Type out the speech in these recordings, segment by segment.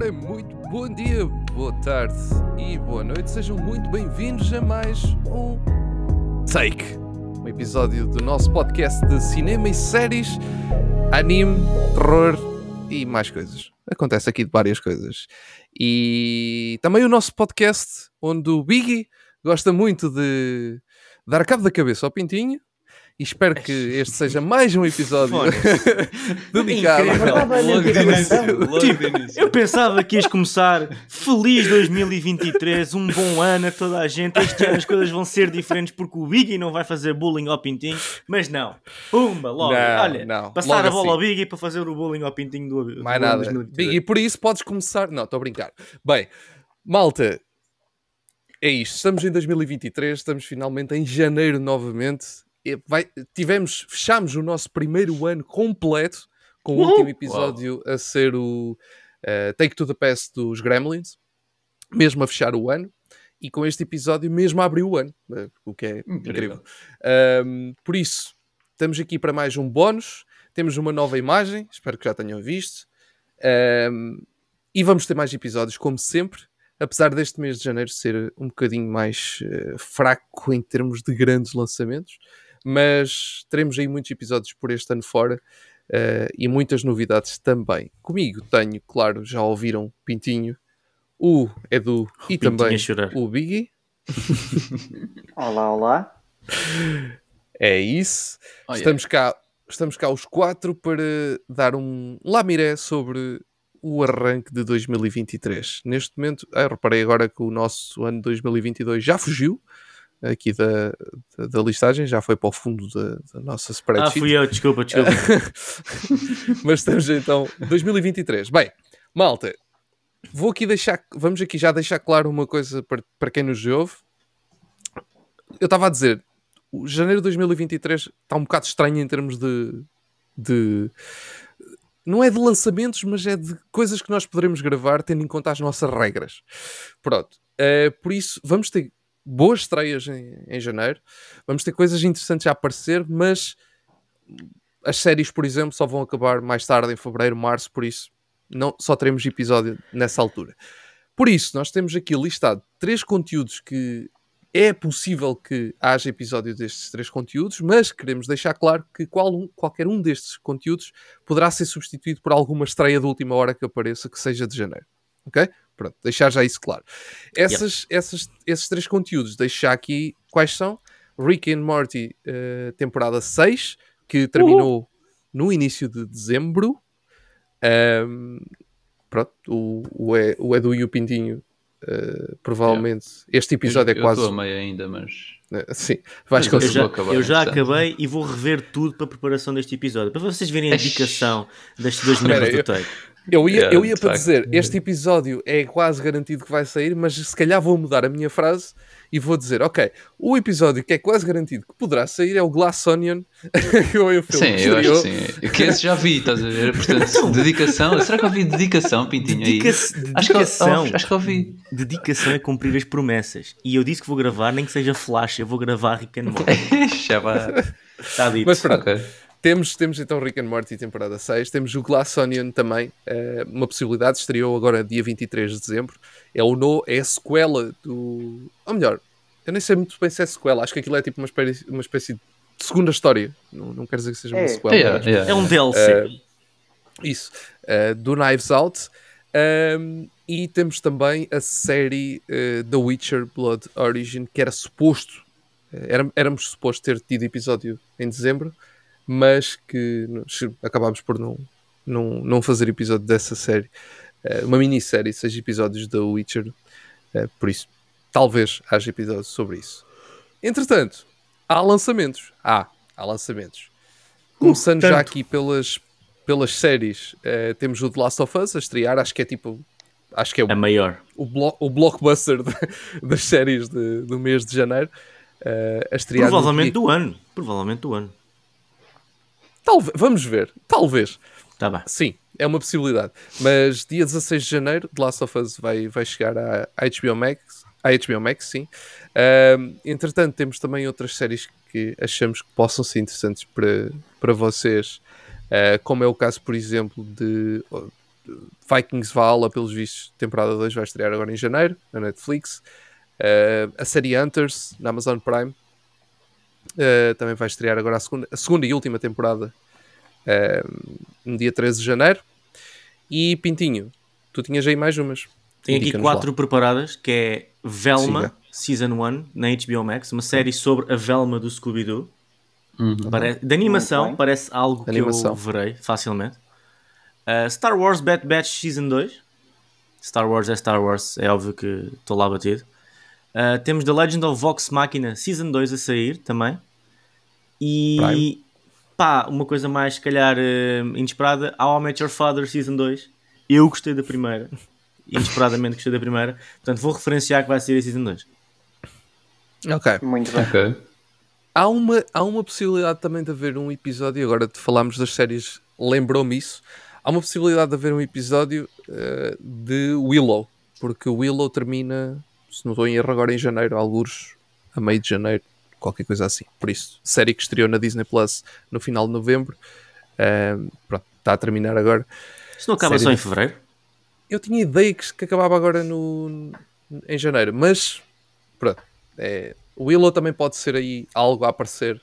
Ora, muito bom dia, boa tarde e boa noite. Sejam muito bem-vindos a mais um Take, um episódio do nosso podcast de cinema e séries, anime, terror e mais coisas. Acontece aqui de várias coisas. E também o nosso podcast, onde o Biggie gosta muito de dar cabo da cabeça ao Pintinho e espero que este seja mais um episódio dedicado tipo, Eu pensava que ias começar feliz 2023, um bom ano a toda a gente. Este ano as coisas vão ser diferentes porque o Biggie não vai fazer bullying ao Pintinho, mas não. Pumba, logo. Não, Olha, não. passar logo a bola assim. ao Biggie para fazer o bullying ao Pintinho do Mais do nada. 2023. Biggie, por isso podes começar. Não, estou a brincar. Bem, malta, é isto. Estamos em 2023, estamos finalmente em janeiro novamente vai, tivemos, fechamos o nosso primeiro ano completo com o último episódio a ser o uh, Take to the Past dos Gremlins, mesmo a fechar o ano, e com este episódio mesmo a abrir o ano, uh, o que é incrível. incrível. Um, por isso, estamos aqui para mais um bónus, temos uma nova imagem, espero que já tenham visto, um, e vamos ter mais episódios, como sempre. Apesar deste mês de janeiro ser um bocadinho mais uh, fraco em termos de grandes lançamentos, mas teremos aí muitos episódios por este ano fora uh, e muitas novidades também. Comigo tenho, claro, já ouviram Pintinho, o Edu e Pintinho também o Biggie. olá, olá. É isso. Oh, estamos, yeah. cá, estamos cá os quatro para dar um lamiré sobre o arranque de 2023. Neste momento, ah, reparei agora que o nosso ano 2022 já fugiu aqui da, da, da, listagem, já foi para o fundo da, da nossa spreadsheet. Ah, fui eu, desculpa, desculpa. Mas estamos então, 2023. Bem, malta, vou aqui deixar, vamos aqui já deixar claro uma coisa para, para quem nos ouve. Eu estava a dizer, o janeiro de 2023 está um bocado estranho em termos de, de não é de lançamentos, mas é de coisas que nós poderemos gravar tendo em conta as nossas regras. Pronto. Uh, por isso, vamos ter boas estreias em, em janeiro. Vamos ter coisas interessantes a aparecer, mas as séries, por exemplo, só vão acabar mais tarde, em fevereiro, março, por isso não, só teremos episódio nessa altura. Por isso, nós temos aqui listado três conteúdos que é possível que haja episódio destes três conteúdos, mas queremos deixar claro que qual qualquer um destes conteúdos poderá ser substituído por alguma estreia de última hora que apareça, que seja de janeiro. Ok? Pronto, deixar já isso claro. Essas, yep. essas, esses três conteúdos, deixar aqui quais são. Rick and Morty, uh, temporada 6, que terminou no início de dezembro. Um, pronto, o, o, o Edu e o Pintinho, uh, provavelmente. Yeah. Este episódio eu, é quase. Eu estou a meio ainda, mas. Uh, sim, vais mas conseguir. Eu já, acabar, eu já acabei e vou rever tudo para a preparação deste episódio, para vocês verem a dedicação destes dois membros do Take. Eu ia, yeah, eu ia para dizer, este episódio é quase garantido que vai sair, mas se calhar vou mudar a minha frase e vou dizer, ok, o episódio que é quase garantido que poderá sair é o Glass Onion, que eu filme Sim, eu acho que sim. Que esse já vi, estás a ver? Portanto, então, dedicação. Será que eu vi dedicação, Pintinho? Dedica aí? Dedicação. Acho que, acho que ouvi. Dedicação é cumprir as promessas. E eu disse que vou gravar, nem que seja flash, eu vou gravar Rick and Morty. Está dito. Mas pronto. Okay. Temos, temos então Rick and Morty temporada 6, temos o Glass Onion também, uh, uma possibilidade, estreou agora dia 23 de dezembro. É, o no, é a sequela do. Ou melhor, eu nem sei muito bem se é sequela, acho que aquilo é tipo uma espécie, uma espécie de segunda história. Não, não quero dizer que seja é. uma sequela. É, mas, é, é um DLC. Uh, isso, uh, do Knives Out. Um, e temos também a série The Witcher Blood Origin, que era suposto, era, éramos suposto ter tido episódio em dezembro mas que acabámos por não, não, não fazer episódio dessa série. Uh, uma minissérie, seis episódios da Witcher, uh, por isso talvez haja episódios sobre isso. Entretanto, há lançamentos. Há, há lançamentos. Começando uh, já aqui pelas, pelas séries, uh, temos o The Last of Us a estrear, acho que é tipo. Acho que é o, a maior. O, blo o blockbuster de, das séries de, do mês de janeiro. Uh, a estrear Provavelmente do ano. Provavelmente do ano. Talvez, vamos ver, talvez. Tá bem. Sim, é uma possibilidade. Mas dia 16 de janeiro, The Last of Us vai, vai chegar à HBO Max. À HBO Max, sim. Uh, entretanto, temos também outras séries que achamos que possam ser interessantes para, para vocês. Uh, como é o caso, por exemplo, de. Vikings Valhalla, pelos vistos, temporada 2 vai estrear agora em janeiro, na Netflix. Uh, a série Hunters, na Amazon Prime, uh, também vai estrear agora a segunda, a segunda e última temporada, no dia 13 de janeiro. E Pintinho, tu tinhas aí mais umas. Tenho aqui quatro lá. preparadas, que é Velma, Siga. Season 1, na HBO Max, uma série sobre a Velma do Scooby-Doo. Uhum. De animação, parece algo que animação. eu verei facilmente. Uh, Star Wars Bad Batch Season 2. Star Wars é Star Wars, é óbvio que estou lá batido. Uh, temos The Legend of Vox Machina Season 2 a sair também. E Prime. pá, uma coisa mais, se calhar, uh, inesperada: How I Met Your Father Season 2. Eu gostei da primeira, inesperadamente gostei da primeira, portanto vou referenciar que vai ser a Season 2. Ok. Muito bem. Okay. Há uma, há uma possibilidade também de haver um episódio, agora de falarmos das séries, lembrou-me isso. Há uma possibilidade de haver um episódio uh, de Willow, porque Willow termina, se não estou em erro, agora em janeiro, alguns a meio de janeiro, qualquer coisa assim. Por isso, série que estreou na Disney Plus no final de novembro, uh, pronto, está a terminar agora. Isso não acaba só em fevereiro? Eu tinha ideia que, que acabava agora no, em janeiro, mas pronto, é, o Willow também pode ser aí algo a aparecer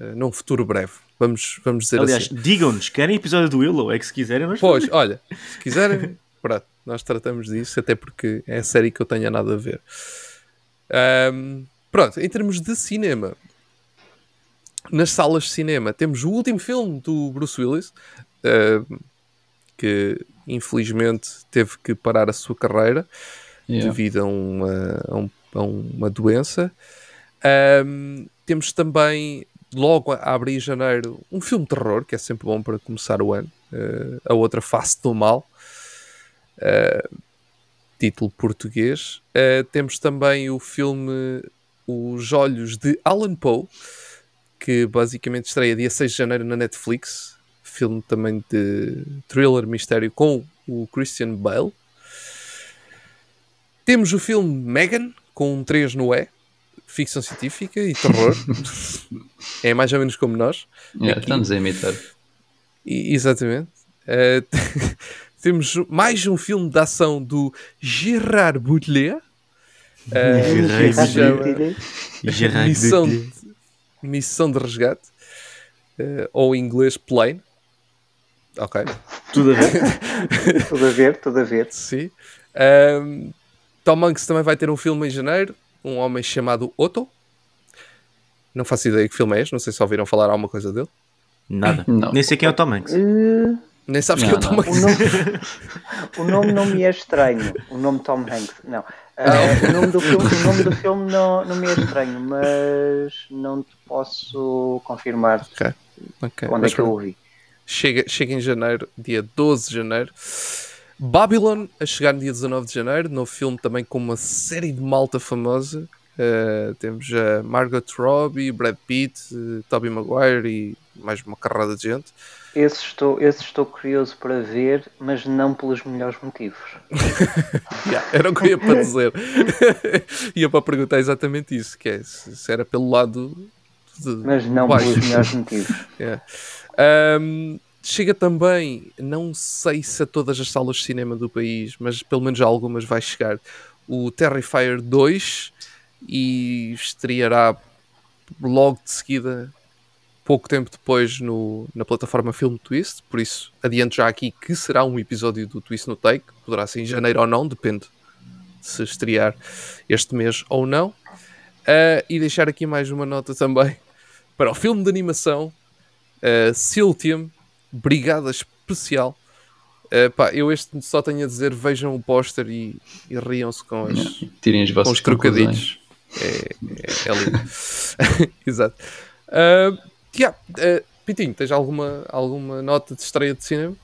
uh, num futuro breve. Vamos, vamos dizer Aliás, assim. digam-nos, querem episódio do Willow? É que se quiserem, nós Pois, olha, se quiserem, pronto, nós tratamos disso, até porque é a série que eu tenho nada a ver. Um, pronto, em termos de cinema, nas salas de cinema temos o último filme do Bruce Willis, que infelizmente teve que parar a sua carreira yeah. devido a uma, a, um, a uma doença. Temos também, logo a abrir janeiro, um filme de terror, que é sempre bom para começar o ano. Uh, a outra Face do Mal. Uh, título português. Uh, temos também o filme Os Olhos de Alan Poe, que basicamente estreia dia 6 de janeiro na Netflix. Filme também de thriller mistério com o Christian Bale. Temos o filme Megan, com um 3 no E, ficção científica e terror. é mais ou menos como nós. Yeah, estamos a imitar. E, exatamente. Uh, temos mais um filme de ação do Gerard Butler. Uh, se chama Missão de, Missão de Resgate. Uh, ou em inglês Plane. Ok. Tudo a ver. tudo a ver, tudo a ver. Sim. Um, Tom Hanks também vai ter um filme em janeiro um homem chamado Otto. Não faço ideia que filme é este, não sei se ouviram falar alguma coisa dele. Nada. Não. Nem sei quem é o Tom Hanks. Uh... Nem sabes quem é o Tom Hanks. O nome, o nome não me é estranho. O nome Tom Hanks, não. Uh, o nome do filme, o nome do filme não, não me é estranho, mas não te posso confirmar okay. Okay. onde mas, é que eu ouvi. Chega, chega em janeiro, dia 12 de janeiro. Babylon, a chegar no dia 19 de janeiro, novo filme também com uma série de malta famosa. Uh, temos a Margot Robbie, Brad Pitt, uh, Tobey Maguire e mais uma carrada de gente. Esse estou, esse estou curioso para ver, mas não pelos melhores motivos. yeah, era o que eu ia para dizer. ia para perguntar exatamente isso, que é se, se era pelo lado de Mas não baixo. pelos melhores motivos. yeah. um, Chega também, não sei se a todas as salas de cinema do país, mas pelo menos a algumas vai chegar, o Terrifier 2 e estreará logo de seguida, pouco tempo depois, no, na plataforma Film Twist. Por isso, adianto já aqui que será um episódio do Twist no Take, poderá ser em janeiro ou não, depende se estrear este mês ou não. Uh, e deixar aqui mais uma nota também para o filme de animação uh, Siltium brigada especial. Uh, pá, eu este só tenho a dizer: vejam o póster e, e riam-se com, as, Tirem as com os trocadilhos. É, é, é lindo. Exato. Uh, yeah, uh, Pitinho, tens alguma, alguma nota de estreia de cinema?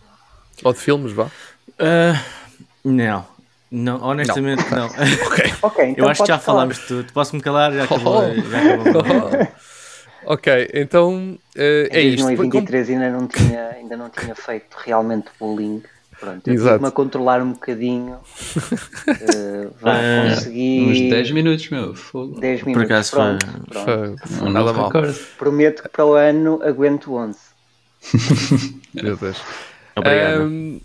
Ou de filmes, vá? Uh, não. Não, honestamente não. não. okay. okay, então eu acho que já falar. falámos de tudo. Posso-me calar? Já acabou. Oh. Já acabou. Ok, então uh, é isto. Em 2023 ainda não tinha, ainda não tinha feito realmente bullying. Pronto, eu tive-me a controlar um bocadinho. Uh, vai uh, conseguir. Uns 10 minutos, meu. Fogo. 10 minutos. Por acaso pronto, foi, pronto. foi, nada mal. Prometo que para o ano aguento 11. Meu Deus. Obrigado. Um,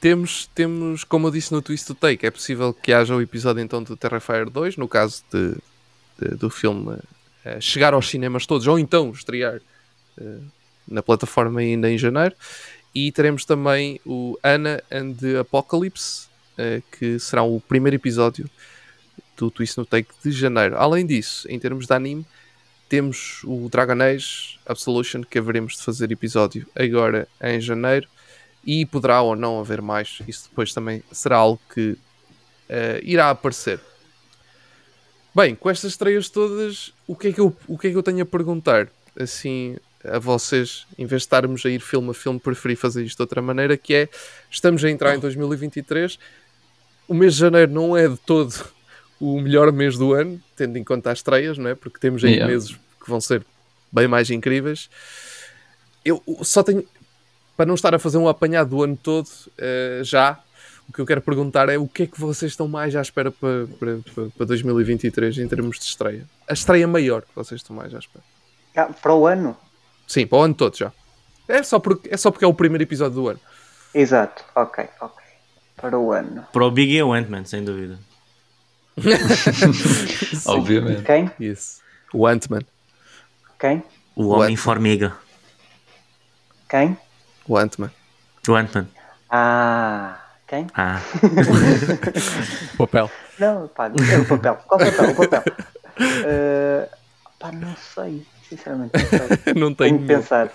temos, temos, como eu disse no Twist to Take, é possível que haja o episódio então do Terrifier 2, no caso de, de do filme uh, chegar aos cinemas todos, ou então estrear uh, na plataforma ainda em janeiro. E teremos também o Anna and the Apocalypse, uh, que será o primeiro episódio do Twist no Take de janeiro. Além disso, em termos de anime, temos o Dragon Age Absolution, que haveremos de fazer episódio agora em janeiro. E poderá ou não haver mais. Isso depois também será algo que uh, irá aparecer. Bem, com estas estreias todas, o que, é que eu, o que é que eu tenho a perguntar? Assim, a vocês, em vez de estarmos a ir filme a filme, preferi fazer isto de outra maneira, que é, estamos a entrar em 2023, o mês de janeiro não é de todo o melhor mês do ano, tendo em conta as estreias, não é? Porque temos aí yeah. meses que vão ser bem mais incríveis. Eu só tenho, para não estar a fazer um apanhado do ano todo, uh, já, o que eu quero perguntar é o que é que vocês estão mais à espera para, para, para 2023 em termos de estreia? A estreia maior que vocês estão mais à espera? Ah, para o ano? Sim, para o ano todo já. É só, porque, é só porque é o primeiro episódio do ano. Exato, ok, ok. Para o ano. Para o Big e o Ant-Man, sem dúvida. Obviamente. Quem? Isso. O Ant-Man. Quem? O Homem-Formiga. Quem? O Ant-Man. O Ant-Man. Ah, quem? Ah. o papel. Não, pá, é o papel. Qual papel? O papel. Uh, pá, não sei. Sinceramente, não tenho. Tenho que pensar.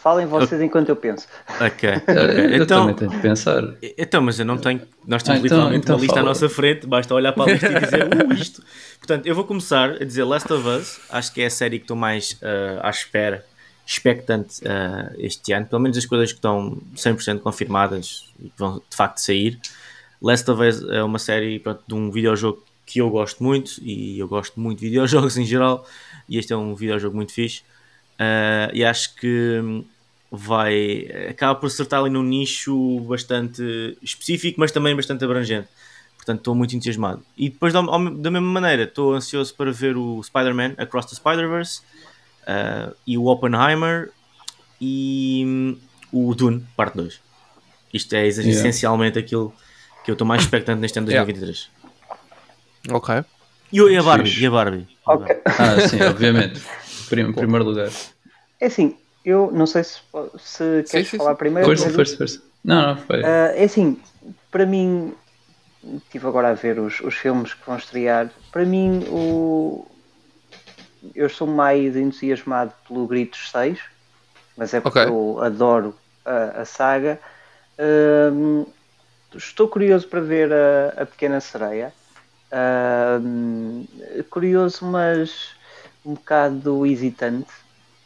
Falem vocês enquanto eu penso. Ok. okay. Então, tenho que pensar. Então, mas eu não tenho. Nós temos ah, então, literalmente então uma lista fala. à nossa frente, basta olhar para a lista e dizer uh, isto. Portanto, eu vou começar a dizer Last of Us. Acho que é a série que estou mais uh, à espera, expectante uh, este ano. Pelo menos as coisas que estão 100% confirmadas e que vão de facto sair. Last of Us é uma série pronto, de um videojogo que eu gosto muito e eu gosto muito de videojogos em geral. E este é um videojogo muito fixe. Uh, e acho que vai acaba por acertar ali num nicho bastante específico, mas também bastante abrangente. Portanto, estou muito entusiasmado. E depois, da, da mesma maneira, estou ansioso para ver o Spider-Man Across the Spider-Verse uh, e o Oppenheimer e um, o Dune, parte 2. Isto é yeah. essencialmente aquilo que eu estou mais expectante neste ano de 2023. Yeah. Ok. E, e a Barbie? E a Barbie? Okay. Ah, sim, obviamente. Em primeiro lugar. É assim, eu não sei se, se queres sim, falar sim. primeiro. Força, força, força. Não, não, foi. Uh, é assim, para mim, estive agora a ver os, os filmes que vão estrear. Para mim, o... eu sou mais entusiasmado pelo Gritos 6, mas é porque okay. eu adoro a, a saga. Uh, estou curioso para ver a, a Pequena Sereia. Uh, curioso, mas um bocado hesitante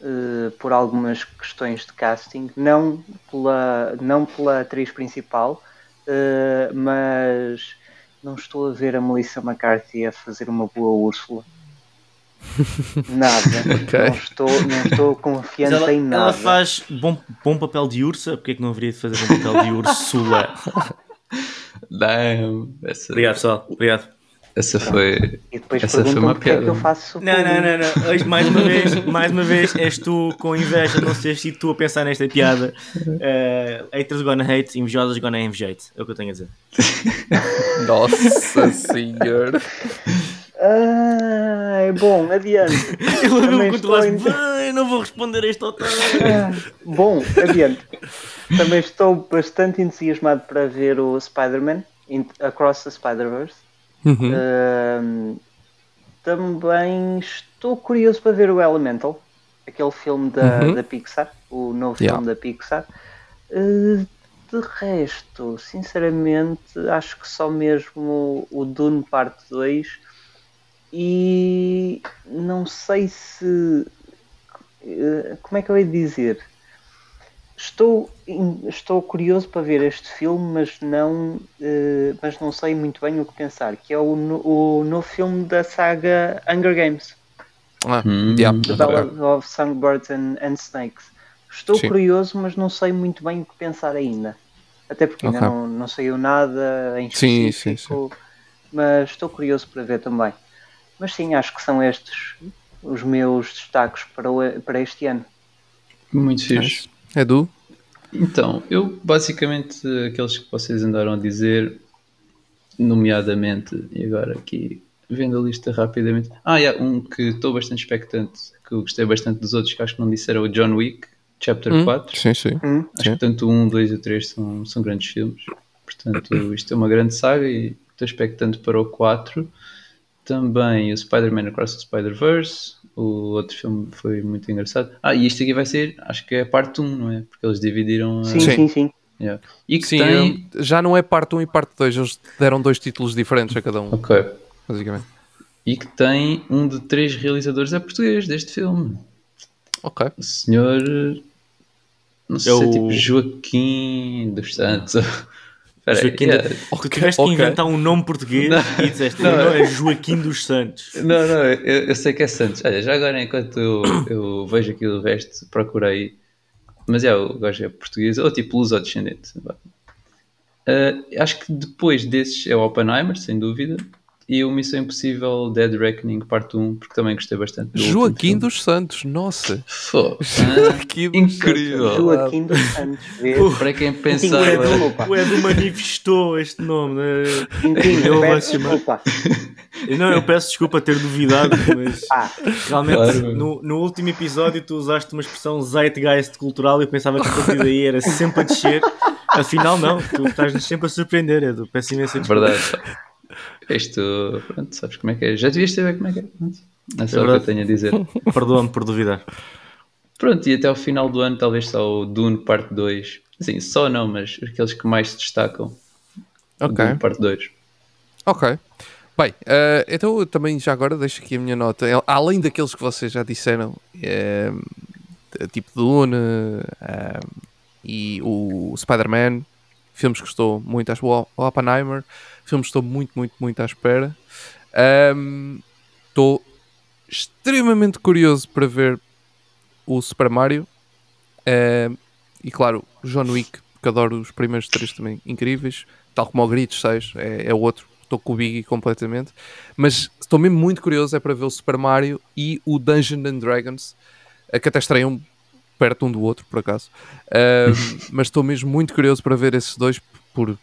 uh, por algumas questões de casting, não pela, não pela atriz principal, uh, mas não estou a ver a Melissa McCarthy a fazer uma boa Úrsula. Nada. Okay. Não, estou, não estou confiante ela, em nada. Ela faz bom, bom papel de ursa, porque é que não haveria de fazer bom papel de Úrsula? Damn. Obrigado, pessoal. Obrigado. Essa foi. E depois essa foi uma piada. É que eu faço não, não, não, não. Hoje, mais uma vez, mais uma vez, és tu com inveja, não sejas sido tu a pensar nesta piada. Uh, haters gonna hate, invejosos gonna invejate. É o que eu tenho a dizer. Nossa senhora. Ah, bom, adiante. Eu levei-me controlar eu não vou responder a este otário. Ah, bom, adiante. Também estou bastante entusiasmado para ver o Spider-Man Across the Spider-Verse. Uhum. Uh, também estou curioso para ver o Elemental, aquele filme da, uhum. da Pixar, o novo yeah. filme da Pixar. Uh, de resto, sinceramente, acho que só mesmo o Dune Parte 2 e não sei se. Uh, como é que eu ia dizer? Estou, estou curioso para ver este filme, mas não, uh, mas não sei muito bem o que pensar, que é o, o novo filme da saga Hunger Games. Ah, hum, yeah. The Ballad of Songbirds and, and Snakes. Estou Sim. curioso, mas não sei muito bem o que pensar ainda. Até porque okay. ainda não, não saiu nada em específico, sim, sim, sim. mas estou curioso para ver também. Mas sim, acho que são estes os meus destaques para, o, para este ano. Muito fixe. Edu? Então, eu basicamente aqueles que vocês andaram a dizer, nomeadamente, e agora aqui vendo a lista rapidamente. Ah, yeah, um que estou bastante expectante, que eu gostei bastante dos outros, que acho que não disseram, o John Wick, Chapter Hum, 4. Sim, sim. Hum. Acho Sim. que tanto o 1, 2 e o 3 são, são grandes filmes. Portanto, isto é uma grande saga e estou expectante para o 4. Também o Spider-Man Across the Spider-Verse. O outro filme foi muito engraçado. Ah, e isto aqui vai ser, acho que é a parte 1, não é? Porque eles dividiram. a- Sim, Sim. sim, sim. Yeah. E que Sim, tem. eu- já não é parte 1 e parte 2, eles deram dois títulos diferentes a cada um, Ok. basicamente. E que tem um de três realizadores é português deste filme. Ok. O senhor. Não sei, É o- tipo Joaquim dos Santos. Espera aí, Joaquim yeah. Tu tiveste que ok. inventar um nome português Não. e disseste, Não. não, é Joaquim dos Santos. Não, não, eu, eu sei que é Santos. Olha, já agora enquanto eu, eu vejo aqui o resto, procurei. Mas é, o gajo é português, ou tipo luso-descendente. Ah, acho que depois desses é o Oppenheimer, sem dúvida. E o Missão Impossível Dead Reckoning Parte 1, porque também gostei bastante. do Joaquim dos Santos, nossa. Fô, Joaquim dos incrível. Joaquim dos Santos. Para quem O pensava. O Edu manifestou este nome. né? Tintinho, Eu peço chamar- desculpa. Não, eu peço desculpa ter duvidado, mas Ah, realmente Claro. no, no último episódio tu usaste uma expressão zeitgeist cultural e eu pensava que a partir daí era sempre a descer. Afinal, não, tu estás-nos sempre a surpreender, Edu. Peço imensa desculpa. Verdade. Isto, pronto, sabes como é que é. Já devias saber como é que é. Pronto. É só o que eu tenho a dizer. Perdoa-me por duvidar. Pronto, e até ao final do ano, talvez só o Dune Parte 2. Sim, só não, mas aqueles que mais se destacam. Ok. Dune Parte 2. Ok. Bem, eh, então eu também já agora deixo aqui a minha nota. Além daqueles que vocês já disseram, eh, tipo Dune eh, e o Spider-Man, filmes que estou muito à o o Oppenheimer, filmes que estou muito, muito, muito à espera. Estou extremamente curioso para ver o Super Mario Ahm, e claro, o John Wick, porque adoro os primeiros três também incríveis, tal como o Grid 6, é, é outro. Estou com o Biggie completamente, mas estou mesmo muito curioso é para ver o Super Mario e o Dungeons and Dragons, eh, que até estreiam perto um do outro, por acaso. Ahm, mas estou mesmo muito curioso para ver esses dois por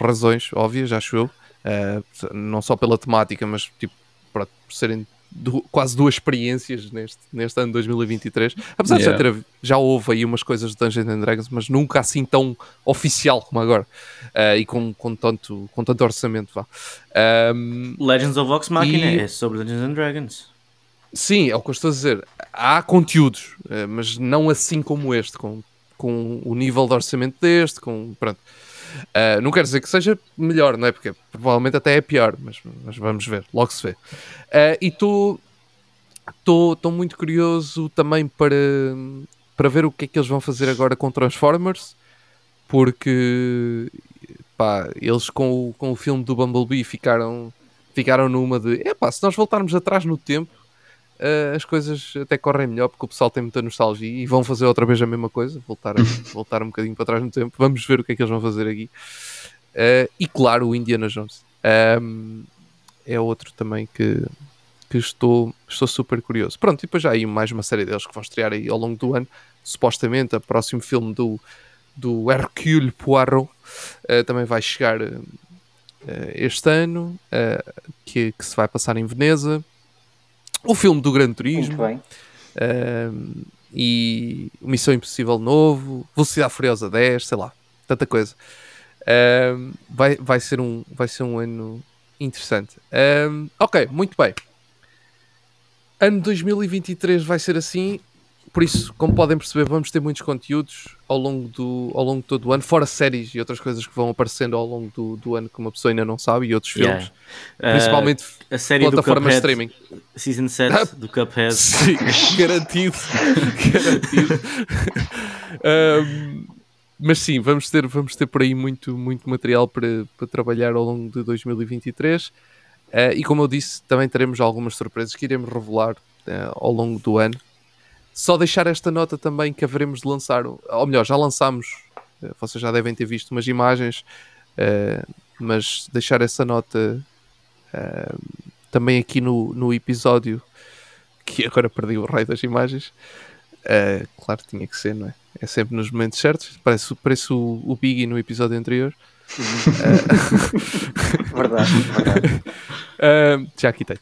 razões óbvias, acho eu. Ah, não só pela temática, mas tipo, por serem du- quase duas experiências neste, neste ano de 2023. Apesar de já, Yeah. ter, já houve aí umas coisas de Dungeons and Dragons, mas nunca assim tão oficial como agora. Ah, e com, com, tanto, com tanto orçamento, vá. Ahm, Legends of Vox Machina E- é sobre Dungeons and Dragons. Sim, é o que eu estou a dizer. Há conteúdos, mas não assim como este, com, com o nível de orçamento deste, com pronto. Eh, não quero dizer que seja melhor, não é? Porque provavelmente até é pior, mas, mas vamos ver, logo se vê. Eh, e estou muito curioso também para, para ver o que é que eles vão fazer agora com Transformers, porque pá, eles com o, com o filme do Bumblebee ficaram, ficaram numa de epá, se nós voltarmos atrás no tempo uh, as coisas até correm melhor porque o pessoal tem muita nostalgia e vão fazer outra vez a mesma coisa, voltar, a- voltar um bocadinho para trás no tempo. Vamos ver o que é que eles vão fazer aqui. Uh, e claro, o Indiana Jones Um, é outro também que, que estou, estou super curioso. Pronto, e depois já há aí mais uma série deles que vão estrear aí ao longo do ano. Supostamente, o próximo filme do, do Hercule Poirot uh, também vai chegar este ano, que, que se vai passar em Veneza. O filme do Gran muito Turismo bem. um, e Missão Impossível novo, Velocidade Furiosa 10, sei lá, tanta coisa. Um, vai, vai, ser um, vai ser um ano interessante. Um, ok, muito bem. Ano 2023 vai ser assim. Por isso, como podem perceber, vamos ter muitos conteúdos ao longo, do, ao longo de todo o ano, fora séries e outras coisas que vão aparecendo ao longo do, do ano que uma pessoa ainda não sabe, e outros filmes, Yeah. principalmente Uh, a série do plataformas Cuphead, streaming. Season 7 do Cuphead. Sim, garantido. garantido. Ahm, mas sim, vamos ter, vamos ter por aí muito, muito material para, para trabalhar ao longo de 2023. Ah, e como eu disse, também teremos algumas surpresas que iremos revelar ah, ao longo do ano. Só deixar esta nota também que haveremos de lançar, ou melhor, já lançámos, ah, vocês já devem ter visto umas imagens, ah, mas deixar essa nota ah, também aqui no, no episódio que agora perdi o raio das imagens. Uh, claro, tinha que ser, não é? é sempre nos momentos certos. Parece, parece o, o Biggie no episódio anterior. verdade, verdade. Uh, já aqui tem.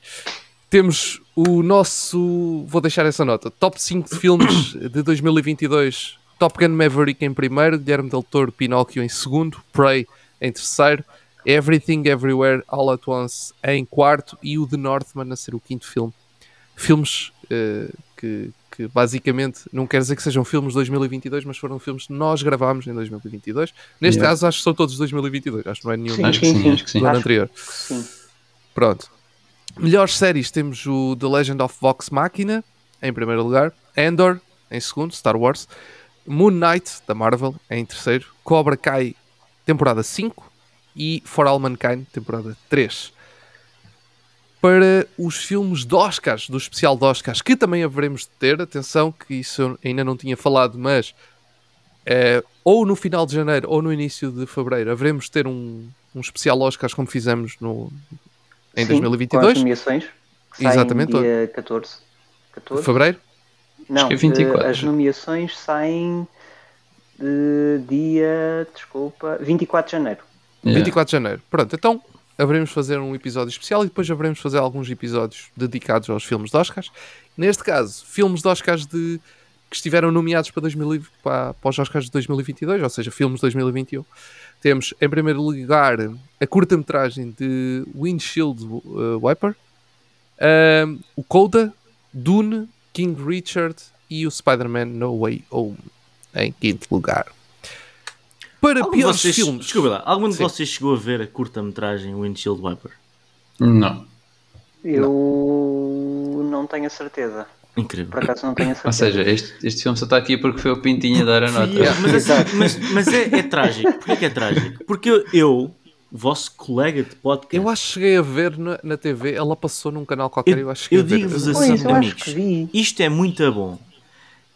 Temos o nosso. Vou deixar essa nota. Top 5 de filmes de 2022. Top Gun Maverick em primeiro, Guilherme Del Toro, Pinóquio em segundo, Prey em terceiro, Everything Everywhere All at Once em quarto e o The Northman a ser o quinto filme. Filmes uh, que, que basicamente não quer dizer que sejam filmes de 2022, mas foram filmes que nós gravámos em 2022. Neste Yeah. caso, acho que são todos de 2022, acho que não é nenhum Sim, dos Acho que sim, sim, sim. acho que sim. do ano Acho- anterior. Sim. Pronto. Melhores séries temos o The Legend of Vox Machina em primeiro lugar, Andor em segundo, Star Wars, Moon Knight da Marvel em terceiro, Cobra Kai temporada 5 e For All Mankind temporada 3. Para os filmes de Oscars, do especial de Oscars, que também haveremos de ter, atenção que isso ainda não tinha falado, mas eh, ou no final de janeiro ou no início de fevereiro haveremos de ter um, um especial Oscars como fizemos no, em Sim, Com as 2022, nomeações. que saem Exatamente. Dia 14. 14? fevereiro. Não, que é 24. eh, as nomeações saem de dia, desculpa, 24 de janeiro. Yeah. 24 de janeiro. Pronto, então haveremos de fazer um episódio especial e depois haveremos de fazer alguns episódios dedicados aos filmes de Oscars. Neste caso, filmes de Oscars de, que estiveram nomeados para, 2000, e- para, para os Oscars de 2022, ou seja, filmes de 2021. Temos, em primeiro lugar, a curta-metragem de Windshield uh, Wiper, um, o Coda, Dune, King Richard e o Spider-Man No Way Home, em quinto lugar. Para Algum piores vocês, filmes... Desculpa lá, algum de Sim. vocês chegou a ver a curta-metragem Windshield Wiper? Não. Eu não tenho a certeza. Incrível. Por acaso não tenho a certeza. Ou seja, este, este filme só está aqui porque foi o Pintinho a dar a nota. Yeah, Mas, assim, mas, mas é, é trágico. Porquê que é trágico? Porque eu, vosso colega de podcast, Eu acho que cheguei a ver na, na TV, ela passou num canal qualquer, eu, eu, acho que eu ver. digo-vos Eu- assim, Pois, amigos, isto é muito bom.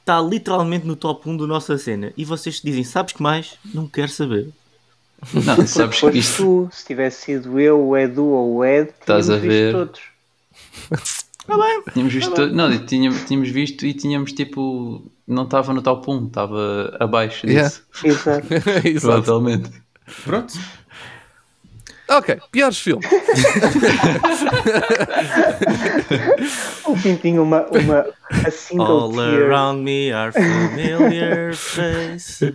Está literalmente no top 1 do nossa cena. E vocês dizem, sabes que mais? Não quero saber. Não, sabes que isto. tu, se tivesse sido eu, o Edu ou o Ed, Estás a tínhamos visto ver? todos. Tínhamos visto. todo- Não, e tínhamos, tínhamos visto e tínhamos tipo. Não estava no top 1, estava abaixo Yeah. disso. Exato. Exato. Provavelmente. Pronto. Ok, piores filmes. O Pintinho, uma, uma a single All tear. around me are familiar faces.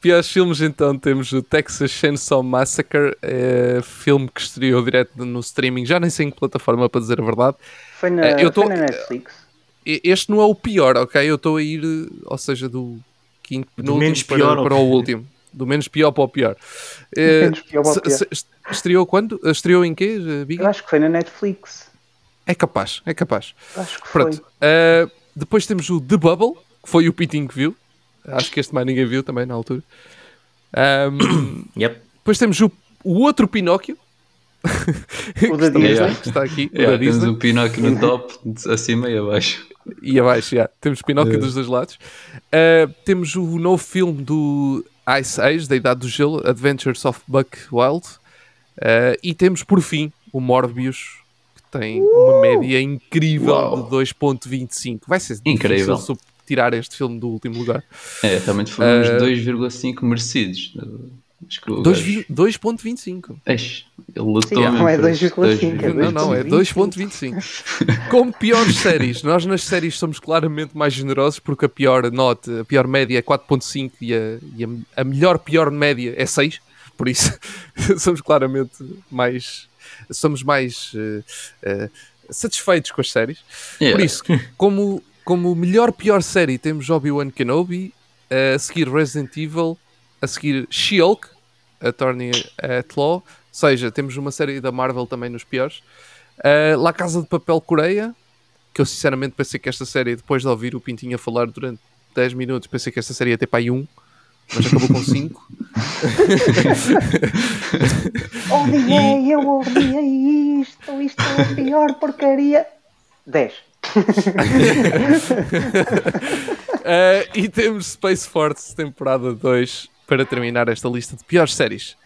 Piores filmes, então, temos o Texas Chainsaw Massacre, eh, filme que estreou direto no streaming, já nem sei em que plataforma para dizer a verdade. Foi na, Eh, eu tô- foi na Netflix. Este não é o pior, ok? Eu estou a ir, ou seja, do quinto penúltimo menos para, pior para o pior. último. Do menos pior para o pior. Eh, menos pior para o pior. Estreou quando? Estreou em quê, eh, Big? Eu acho que foi na Netflix. É capaz, é capaz. Acho que foi. Pronto. Uh, depois temos o The Bubble, que foi o Pitinho que viu. Acho que este mais ninguém viu também na altura. Um, Yep. depois temos o, o outro Pinóquio. O da Disney. está, que está aqui. o Yeah, da temos Disney. o Pinóquio no top, acima e abaixo. E abaixo, já. Temos Pinóquio É. dos dois lados. Uh, temos o novo filme do Ice Age, da Idade do Gelo, Adventures of Buck Wild. Uh, e temos, por fim, o Morbius, que tem uma média incrível Uau. de 2.25. Vai ser Incrível. Tirar este filme do último lugar. É, realmente foram uns Eh, 2,5 merecidos. Acho que o Dois gajo- vi- 2.25. Eish, ele lutou Sim, não é por 2,5, é 2,25. Não, não, é 2.25. Como piores séries, nós nas séries somos claramente mais generosos porque a pior nota, a pior média é 4.5 e, a, e a, a melhor pior média é 6. Por isso, somos claramente mais somos mais eh, eh, satisfeitos com as séries. Yeah. Por isso, como, como melhor pior série, temos Obi-Wan Kenobi, a seguir Resident Evil, a seguir She-Hulk, Attorney at Law, ou seja, temos uma série da Marvel também nos piores. Uh, La Casa de Papel Coreia, que eu sinceramente pensei que esta série, depois de ouvir o Pintinho a falar durante 10 minutos, pensei que esta série ia ter para aí 1, mas acabou com 5. Odiei, eu odiei isto. Isto é a pior porcaria. 10. Uh, e temos Space Force temporada 2 para terminar esta lista de piores séries.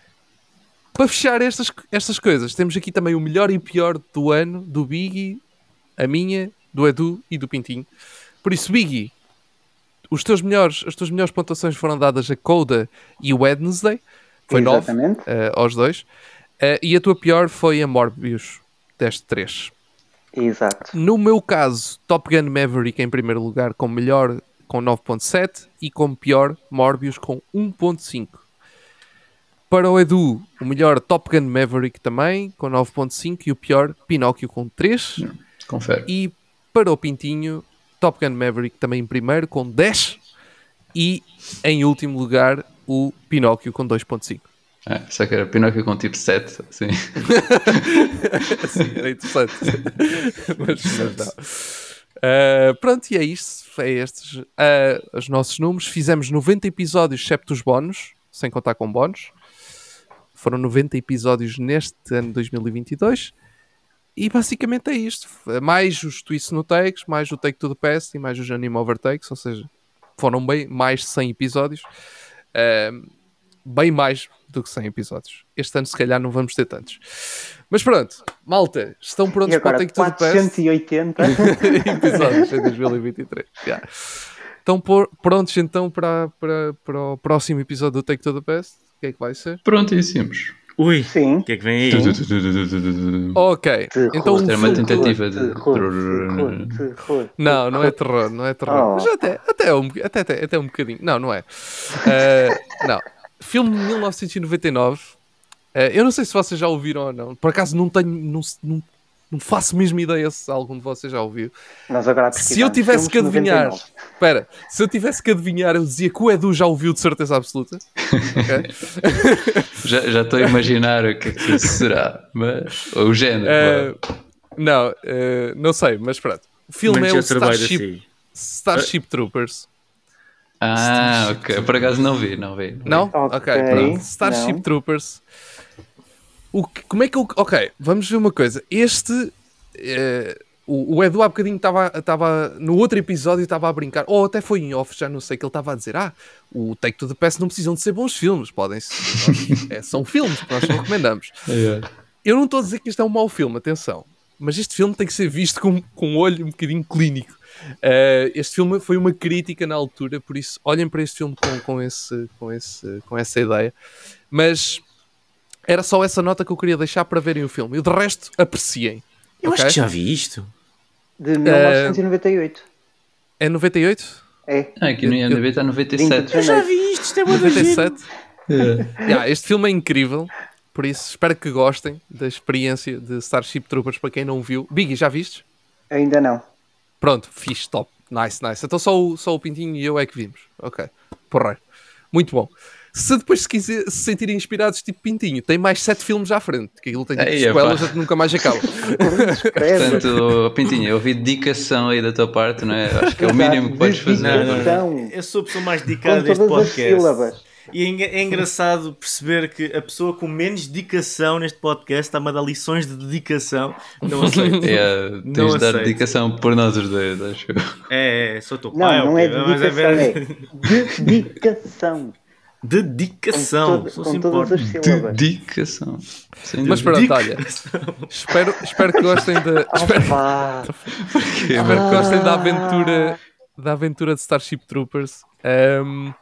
Para fechar estas, estas coisas, temos aqui também o melhor e pior do ano do Biggie, a minha, do Edu e do Pintinho. Por isso, Biggie, os teus melhores, as tuas melhores pontuações foram dadas a Coda e Wednesday. Foi 9 Exatamente. aos dois. Uh, e a tua pior foi a Morbius, deste 3. Exato. No meu caso, Top Gun Maverick em primeiro lugar com melhor com 9.7 e com pior Morbius com 1.5. Para o Edu, o melhor Top Gun Maverick também com 9.5 e o pior Pinóquio com 3. Confere. E para o Pintinho, Top Gun Maverick também em primeiro com 10 e em último lugar o Pinóquio com 2.5. É, só que era Pinóquio com tipo 7, assim. Sim, era interessante. mas, mas não. Uh, pronto, e é isto. É estes uh, os nossos números. Fizemos 90 episódios, excepto os bónus, sem contar com bónus. Foram 90 episódios neste ano de 2022. E basicamente é isto. Mais os twists no takes, mais o take to the past e mais os anime overtakes. Ou seja, foram bem mais de 100 episódios. Uh, bem mais do que 100 episódios. Este ano, se calhar, não vamos ter tantos. Mas pronto, malta, estão prontos E para o agora, Take to the Past? 480. episódios em 2023. Yeah. Estão por- prontos então para, para, para o próximo episódio do Take to the Past? O que é que vai ser? Prontíssimos. Ui, Sim. o que é que vem aí? Ok, Terror. então Ter o uma tentativa de. Terror, terror. Não, não é terror, não é terror. Oh. Mas até, até, um, até, até, até um bocadinho. Não, não é. Eh, não. Filme de 1999. Eh, eu não sei se vocês já ouviram ou não. Por acaso não tenho. Não, não, não faço mesmo ideia se algum de vocês já ouviu. Nós agora Se eu tivesse que adivinhar, 99. espera, se eu tivesse que adivinhar, eu dizia que o Edu já ouviu de certeza absoluta. Ok? Já já estou a imaginar o que é que isso será. Mas. O género. Eh, não, eh, não sei, mas pronto. O filme Manchester é o Starship. Starship Troopers. Ah, ok. Por acaso não vi, não vi. Não? Ok, Ok, pronto. Starship não. Troopers. O que- como é que eu. Ok, vamos ver uma coisa. Este. eh, o, o Edu há bocadinho estava no outro episódio estava a brincar, ou até foi em off, já não sei, que ele estava a dizer: Ah, o Take to the Past não precisam de ser bons filmes, podem ser. é, são filmes que nós recomendamos. Yeah. Eu não estou a dizer que este é um mau filme, atenção. Mas este filme tem que ser visto com, com um olho um bocadinho clínico. Uh, este filme foi uma crítica na altura, por isso olhem para este filme com, com, esse, com, esse, com essa ideia. Mas era só essa nota que eu queria deixar para verem o filme. E de resto, apreciem. Eu ok? acho que já vi isto. De 1998. É 98? É. Ah, aqui no IMDb está 97. 20 de Eu já vi isto, isto é uma das 97? Yeah, este filme é incrível. Por isso, espero que gostem da experiência de Starship Troopers para quem não viu. Biggie, já viste? Ainda não. Pronto, fixe, top. Nice, nice. Então só o, só o Pintinho e eu é que vimos. Ok. Porra. Muito bom. Se depois se, quiser, se sentirem inspirados, tipo Pintinho, tem mais sete filmes à frente. Que aquilo tem tipo, Ei, sequelas que nunca mais acaba. Portanto, Pintinho, eu ouvi dedicação aí da tua parte, não é? Acho que é o mínimo que podes fazer. Não, não, Então, não. Eu sou a pessoa mais dedicada deste as podcast. sílabas. E é, é engraçado perceber que a pessoa com menos dedicação neste podcast está-me a dar lições de dedicação. Não aceito. É, Não tens de dar aceito. dedicação por nós os dois, acho eu. É, é, sou teu Não, pai. não ok, é mas dedicação, é ver- dedicação. Com, Dedicação. todo- só com todas as sílabas. Dedicação. Sem Mas pronto, olha. Espero, espero que gostem da. Espero, espero que gostem da aventura, da aventura de Starship Troopers. Ahm,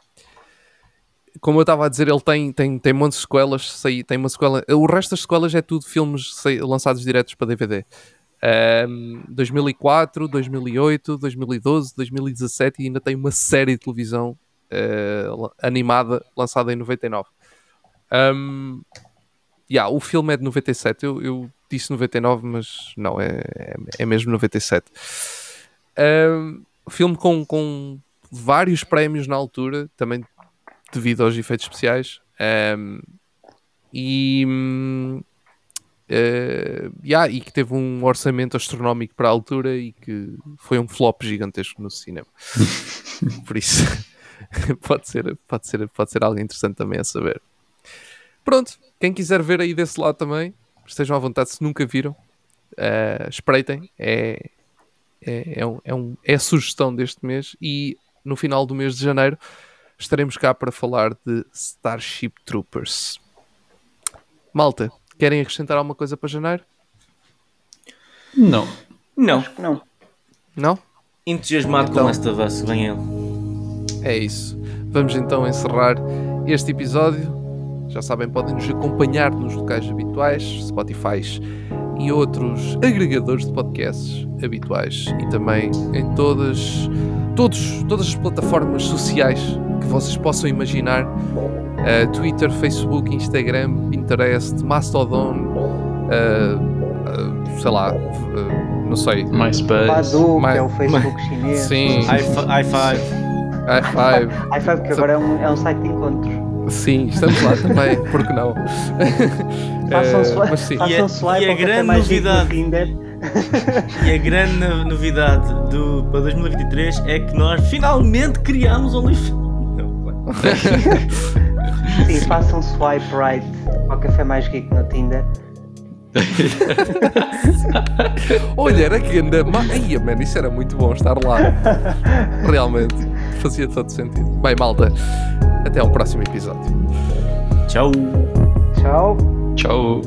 como eu estava a dizer, ele tem, tem, tem montes de sequelas. Sei, tem uma sequela. O resto das sequelas é tudo filmes sei, lançados diretos para DVD. Ahm, 2004, 2008, 2012, 2017 e ainda tem uma série de televisão eh, la- animada lançada em 99. Um, yeah, o filme é de 97. Eu, eu disse 99, mas não, é, é, é mesmo 97. Um, filme com, com vários prémios na altura, também devido aos efeitos especiais. Um, e, eh, yeah, e que teve um orçamento astronómico para a altura e que foi um flop gigantesco no cinema. Por isso, pode ser, pode, ser, pode ser algo interessante também a saber. Pronto, quem quiser ver aí desse lado também, estejam à vontade se nunca viram, eh, espreitem. É, é, é, um, é, um- é a sugestão deste mês e no final do mês de janeiro estaremos cá para falar de Starship Troopers. Malta, querem acrescentar alguma coisa para janeiro? Não. Não. Não. Não? Entusiasmado Então. com esta vez, vem ele. É isso. Vamos então encerrar este episódio. Já sabem, podem nos acompanhar nos locais habituais, Spotify e outros agregadores de podcasts habituais e também em todas, todos, todas as plataformas sociais que vocês possam imaginar: uh, Twitter, Facebook, Instagram, Pinterest, Mastodon, uh, uh, sei lá, não sei. MySpace. Badu, My- que é o Facebook chinês. Sim, i5. i5. i5, que agora é um, é um site de encontros. Sim, estamos lá também, porque não? Façam mas sim. E a- e grande novidade- Tinder. E a grande no- novidade do, para 2023 é que nós finalmente criámos OnlyFans. Sim, façam swipe right ao café mais rico no Tinder. Olha, era que anda. Ai, man, isso era muito bom estar lá. Realmente. Fazia todo sentido. Bem, malta, até ao próximo episódio. Tchau. Tchau. Tchau.